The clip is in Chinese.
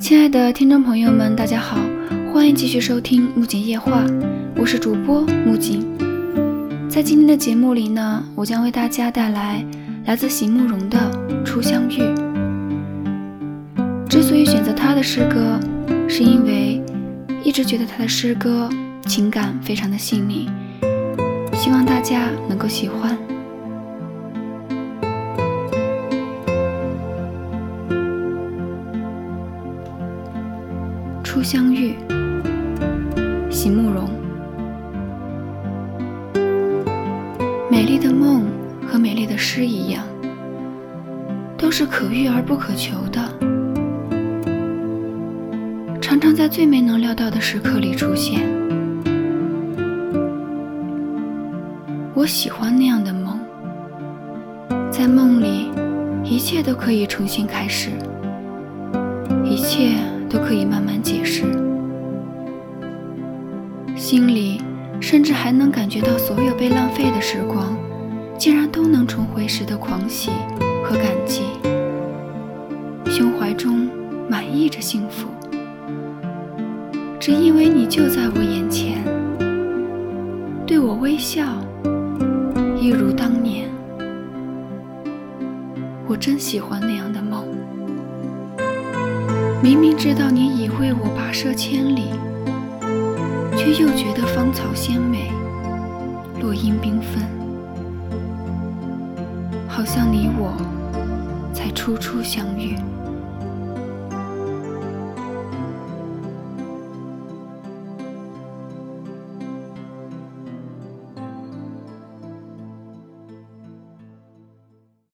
亲爱的听众朋友们，大家好，欢迎继续收听木槿夜话，我是主播木槿。在今天的节目里呢，我将为大家带来来自席慕容的《初相遇》。之所以选择他的诗歌，是因为一直觉得他的诗歌情感非常的细腻，希望大家能够喜欢。初相遇，席慕容。美丽的梦和美丽的诗一样，都是可遇而不可求的，常常在最没能料到的时刻里出现。我喜欢那样的梦，在梦里，一切都可以重新开始，一切。都可以慢慢解，心里甚至还能感觉到所有被浪费的时光，竟然都能重回时的狂喜和感激，胸怀中满溢着幸福，只因为你就在我眼前，对我微笑，一如当年。我真喜欢那样的梦。明明知道你已为我跋涉千里，却又觉得芳草鲜美，落英缤纷，好像你我才初初相遇。